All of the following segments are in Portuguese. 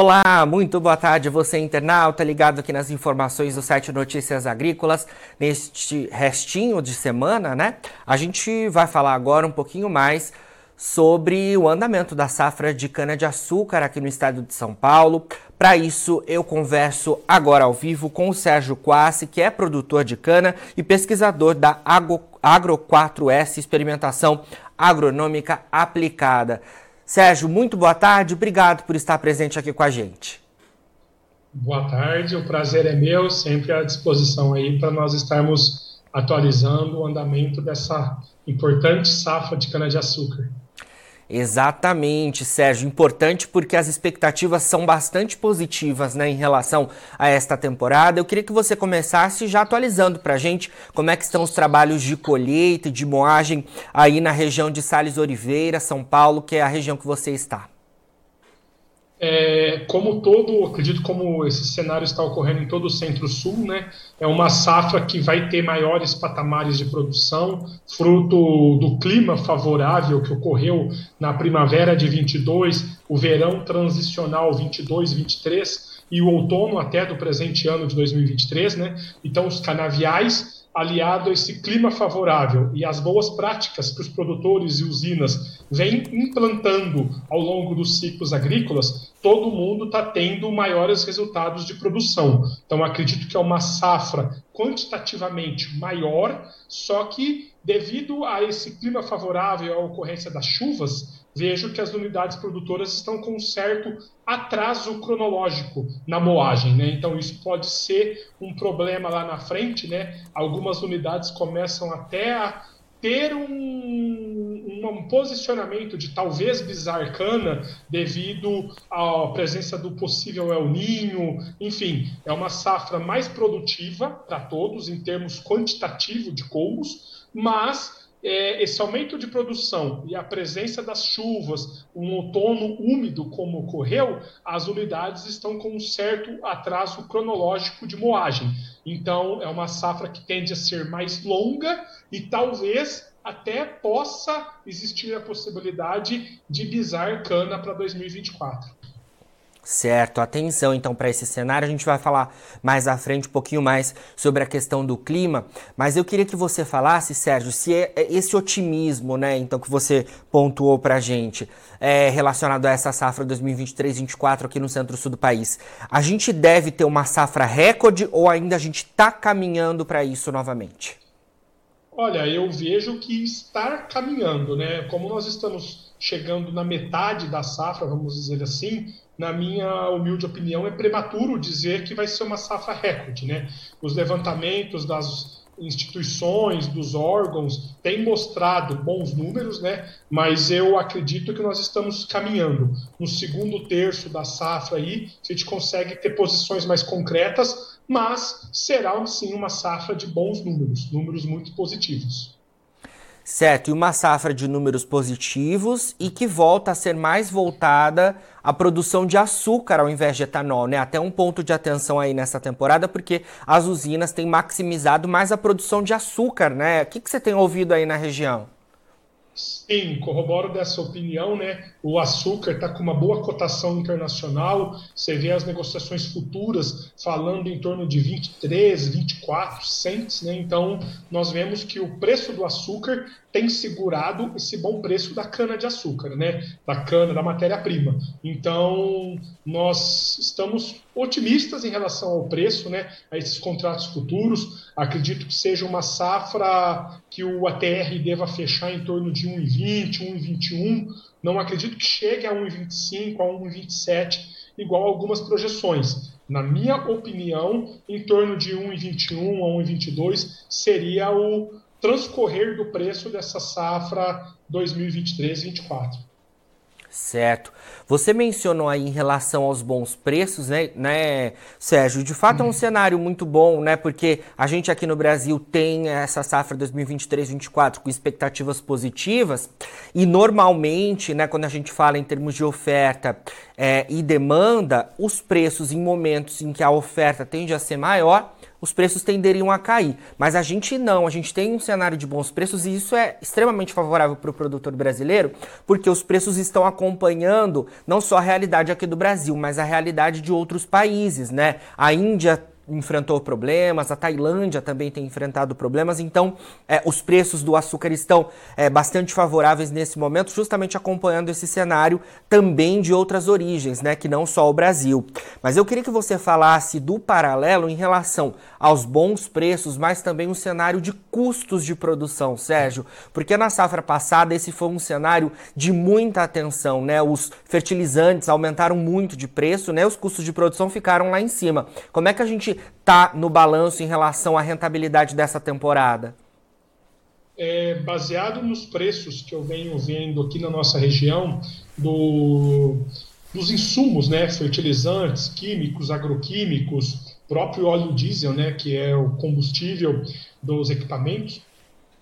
Olá, muito boa tarde, você internauta ligado aqui nas informações do site Notícias Agrícolas. Neste restinho de semana, né? A gente vai falar agora um pouquinho mais sobre o andamento da safra de cana-de-açúcar aqui no estado de São Paulo. Para isso, eu converso agora ao vivo com o Sérgio Quassi, que é produtor de cana e pesquisador da Agro, Agro 4S Experimentação Agronômica Aplicada. Sérgio, muito boa tarde, obrigado por estar presente aqui com a gente. Boa tarde, o prazer é meu, sempre à disposição aí para nós estarmos atualizando o andamento dessa importante safra de cana-de-açúcar. Exatamente, Sérgio. Importante porque as expectativas são bastante positivas né, em relação a esta temporada. Eu queria que você começasse já atualizando para a gente como é que estão os trabalhos de colheita e de moagem aí na região de Sales Oliveira, São Paulo, que é a região que você está. É, como todo, acredito como esse cenário está ocorrendo em todo o Centro-Sul, né, é uma safra que vai ter maiores patamares de produção, fruto do clima favorável que ocorreu na primavera de 22, o verão transicional 22-23 e o outono até do presente ano de 2023, né, então os canaviais aliado a esse clima favorável e as boas práticas que os produtores e usinas vêm implantando ao longo dos ciclos agrícolas, todo mundo está tendo maiores resultados de produção. Então, acredito que é uma safra quantitativamente maior, só que devido a esse clima favorável à ocorrência das chuvas, vejo que as unidades produtoras estão com um certo atraso cronológico na moagem, né? Então isso pode ser um problema lá na frente, né? Algumas unidades começam até a ter um, um, posicionamento de talvez bizarcana devido à presença do possível El Ninho, enfim, é uma safra mais produtiva para todos em termos quantitativo de colmos, mas é, esse aumento de produção e a presença das chuvas, um outono úmido como ocorreu, as unidades estão com um certo atraso cronológico de moagem. Então, é uma safra que tende a ser mais longa e talvez até possa existir a possibilidade de bisar cana para 2024. Certo, atenção então para esse cenário. A gente vai falar mais à frente um pouquinho mais sobre a questão do clima, mas eu queria que você falasse, Sérgio, se é, é esse otimismo, né, então que você pontuou para a gente, é, relacionado a essa safra 2023-24 aqui no centro-sul do país, a gente deve ter uma safra recorde ou ainda a gente está caminhando para isso novamente? Olha, eu vejo que está caminhando, né? Como nós estamos chegando na metade da safra, vamos dizer assim, na minha humilde opinião, é prematuro dizer que vai ser uma safra recorde. Né? Os levantamentos das instituições, dos órgãos, têm mostrado bons números, né? mas eu acredito que nós estamos caminhando. No segundo terço da safra, aí, a gente consegue ter posições mais concretas, mas será sim uma safra de bons números, números muito positivos. Certo, e uma safra de números positivos e que volta a ser mais voltada à produção de açúcar ao invés de etanol, né? Até um ponto de atenção aí nessa temporada, porque as usinas têm maximizado mais a produção de açúcar, né? O que, que você tem ouvido aí na região? Sim, corroboro dessa opinião, né? O açúcar está com uma boa cotação internacional. Você vê as negociações futuras falando em torno de 23, 24 cents, né? Então, nós vemos que o preço do açúcar tem segurado esse bom preço da cana de açúcar, né? Da cana, da matéria-prima. Então, nós estamos otimistas em relação ao preço, né? A esses contratos futuros. Acredito que seja uma safra que o ATR deva fechar em torno de 1,20, 1,21. Não acredito que chegue a 1,25, a 1,27, igual algumas projeções. Na minha opinião, em torno de 1,21 a 1,22 seria o transcorrer do preço dessa safra 2023-24. Certo. Você mencionou aí em relação aos bons preços, né, né, Sérgio? De fato é um cenário muito bom, né? Porque a gente aqui no Brasil tem essa safra 2023-24 com expectativas positivas e normalmente, né, quando a gente fala em termos de oferta é, e demanda, os preços em momentos em que a oferta tende a ser maior os preços tenderiam a cair. Mas a gente não, a gente tem um cenário de bons preços e isso é extremamente favorável para o produtor brasileiro, porque os preços estão acompanhando não só a realidade aqui do Brasil, mas a realidade de outros países, né? A Índia enfrentou problemas, a Tailândia também tem enfrentado problemas, então é, os preços do açúcar estão é, bastante favoráveis nesse momento, justamente acompanhando esse cenário também de outras origens, né, que não só o Brasil. Mas eu queria que você falasse do paralelo em relação aos bons preços, mas também um cenário de custos de produção, Sérgio, porque na safra passada esse foi um cenário de muita atenção, né? Os fertilizantes aumentaram muito de preço, né? Os custos de produção ficaram lá em cima. Como é que a gente está no balanço em relação à rentabilidade dessa temporada? É, baseado nos preços que eu venho vendo aqui na nossa região, do, dos insumos, né, fertilizantes, químicos, agroquímicos, próprio óleo diesel, né, que é o combustível dos equipamentos,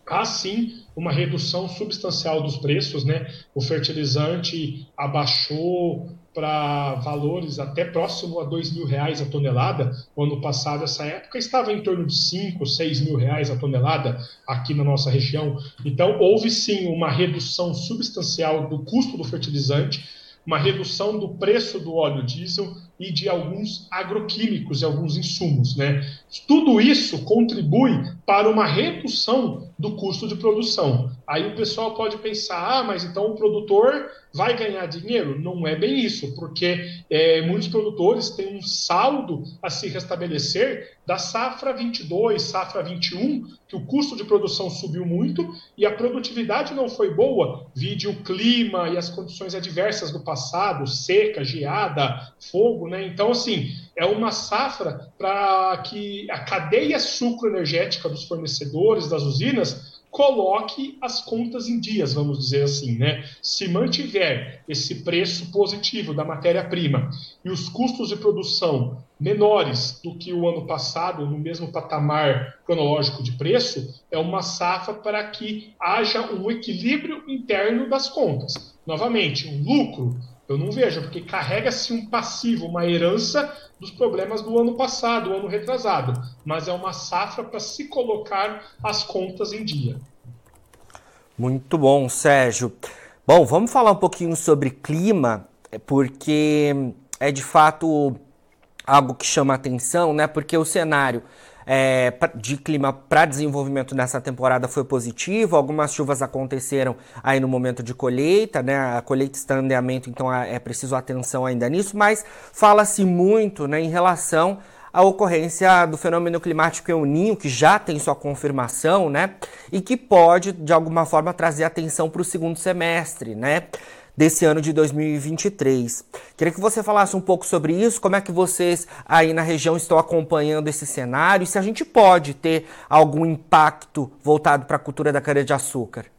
há sim uma redução substancial dos preços, né? O fertilizante abaixou para valores até próximo a dois mil reais a tonelada. O ano passado, essa época, estava em torno de cinco, seis mil reais a tonelada aqui na nossa região. Então, houve sim uma redução substancial do custo do fertilizante, uma redução do preço do óleo diesel e de alguns agroquímicos e alguns insumos. Né? Tudo isso contribui para uma redução do custo de produção. Aí o pessoal pode pensar, ah, mas então o produtor vai ganhar dinheiro? Não é bem isso, porque é, muitos produtores têm um saldo a se restabelecer da safra 22, safra 21, que o custo de produção subiu muito e a produtividade não foi boa, vide o clima e as condições adversas do passado, seca, geada, fogo, né? Então, assim, é uma safra para que a cadeia sucroenergética dos fornecedores, das usinas, coloque as contas em dias, vamos dizer assim, né? Se mantiver esse preço positivo da matéria-prima e os custos de produção menores do que o ano passado, no mesmo patamar cronológico de preço, é uma safra para que haja um equilíbrio interno das contas. Novamente, um lucro eu não vejo, porque carrega-se um passivo, uma herança dos problemas do ano passado, ano retrasado. Mas é uma safra para se colocar as contas em dia. Muito bom, Sérgio. Bom, vamos falar um pouquinho sobre clima, porque é de fato algo que chama atenção, né? Porque o cenário é, de clima para desenvolvimento nessa temporada foi positivo. Algumas chuvas aconteceram aí no momento de colheita, né? A colheita está em andamento, então é, é preciso atenção ainda nisso, mas fala-se muito né, em relação à ocorrência do fenômeno climático El Ninho, que já tem sua confirmação, né? E que pode, de alguma forma, trazer atenção para o segundo semestre, né? Desse ano de 2023. Queria que você falasse um pouco sobre isso, como é que vocês aí na região estão acompanhando esse cenário e se a gente pode ter algum impacto voltado para a cultura da cana-de-açúcar.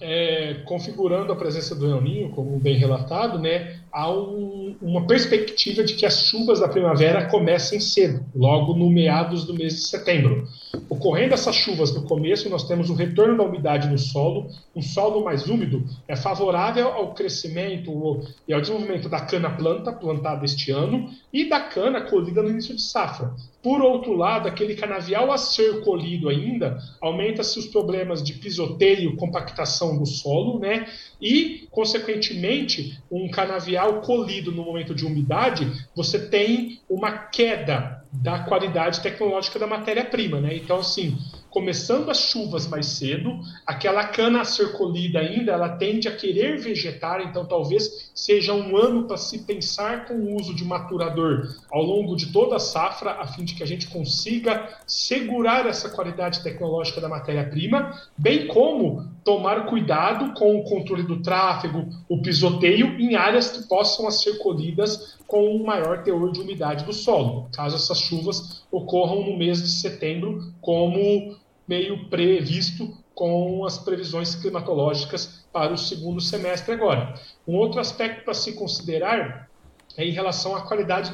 É, configurando a presença do El como bem relatado, né, há um, uma perspectiva de que as chuvas da primavera comecem cedo, logo no meados do mês de setembro. Ocorrendo essas chuvas no começo, nós temos o retorno da umidade no solo, um solo mais úmido é favorável ao crescimento e ao desenvolvimento da cana-planta plantada este ano e da cana colhida no início de safra. Por outro lado, aquele canavial a ser colhido ainda, aumenta-se os problemas de pisoteio, compactação do solo, né? E, consequentemente, um canavial colhido no momento de umidade, você tem uma queda da qualidade tecnológica da matéria-prima, né? Então, assim, começando as chuvas mais cedo, aquela cana a ser colhida ainda, ela tende a querer vegetar, então talvez seja um ano para se pensar com o uso de maturador ao longo de toda a safra, a fim de que a gente consiga segurar essa qualidade tecnológica da matéria-prima, bem como tomar cuidado com o controle do tráfego, o pisoteio em áreas que possam ser colhidas com um maior teor de umidade do solo, caso essas chuvas ocorram no mês de setembro, como meio previsto com as previsões climatológicas para o segundo semestre agora. Um outro aspecto para se considerar é em relação à qualidade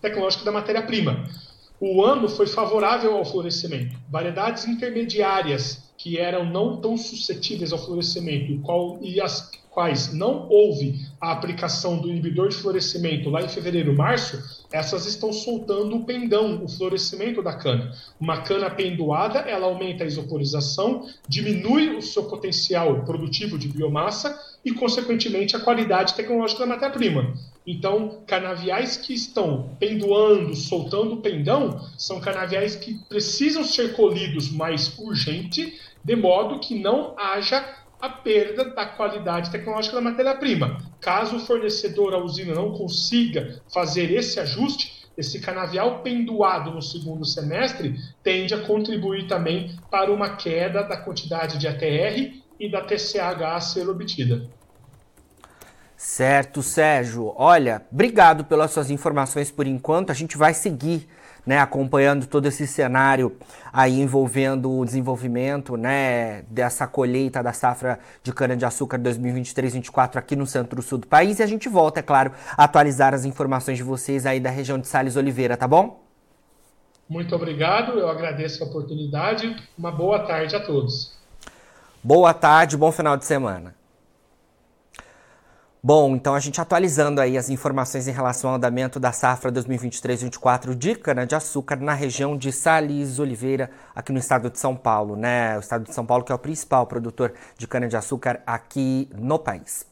tecnológica da matéria-prima. O ano foi favorável ao florescimento. Variedades intermediárias que eram não tão suscetíveis ao florescimento qual, e as quais não houve a aplicação do inibidor de florescimento lá em fevereiro, março, essas estão soltando o pendão, o florescimento da cana. Uma cana pendoada, ela aumenta a isoporização, diminui o seu potencial produtivo de biomassa e, consequentemente, a qualidade tecnológica da matéria-prima. Então, canaviais que estão pendoando, soltando pendão, são canaviais que precisam ser colhidos mais urgente, de modo que não haja a perda da qualidade tecnológica da matéria-prima. Caso o fornecedor, a usina, não consiga fazer esse ajuste, esse canavial pendoado no segundo semestre tende a contribuir também para uma queda da quantidade de ATR e da TCH a ser obtida. Certo, Sérgio. Olha, obrigado pelas suas informações por enquanto. A gente vai seguir né, acompanhando todo esse cenário aí envolvendo o desenvolvimento né, dessa colheita da safra de cana-de-açúcar 2023-24 aqui no centro-sul do país. E a gente volta, é claro, a atualizar as informações de vocês aí da região de Sales Oliveira, tá bom? Muito obrigado, eu agradeço a oportunidade. Uma boa tarde a todos. Boa tarde, bom final de semana. Bom, então a gente atualizando aí as informações em relação ao andamento da safra 2023-24 de cana-de-açúcar na região de Sales Oliveira, aqui no estado de São Paulo, né? O estado de São Paulo que é o principal produtor de cana-de-açúcar aqui no país.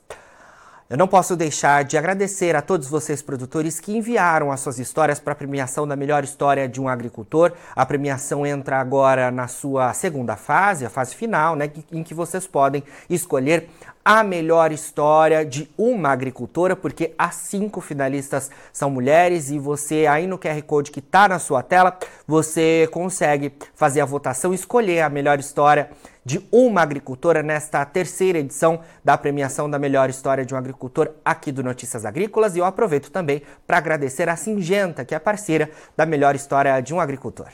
Eu não posso deixar de agradecer a todos vocês produtores que enviaram as suas histórias para a premiação da melhor história de um agricultor. A premiação entra agora na sua segunda fase, a fase final, né, em que vocês podem escolher a melhor história de uma agricultora, porque as cinco finalistas são mulheres e você aí no QR Code que está na sua tela, você consegue fazer a votação, escolher a melhor história de uma agricultora nesta terceira edição da premiação da melhor história de um agricultor aqui do Notícias Agrícolas. E eu aproveito também para agradecer a Singenta, que é parceira da melhor história de um agricultor.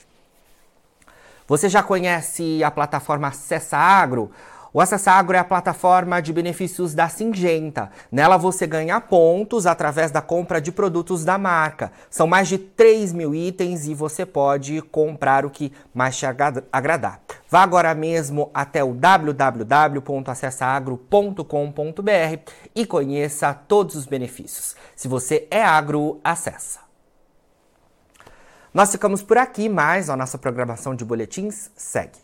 Você já conhece a plataforma Acessa Agro? O Acessa Agro é a plataforma de benefícios da Singenta. Nela você ganha pontos através da compra de produtos da marca. São mais de 3 mil itens e você pode comprar o que mais te agradar. Vá agora mesmo até o www.acessaagro.com.br e conheça todos os benefícios. Se você é agro, acessa. Nós ficamos por aqui, mas a nossa programação de boletins segue.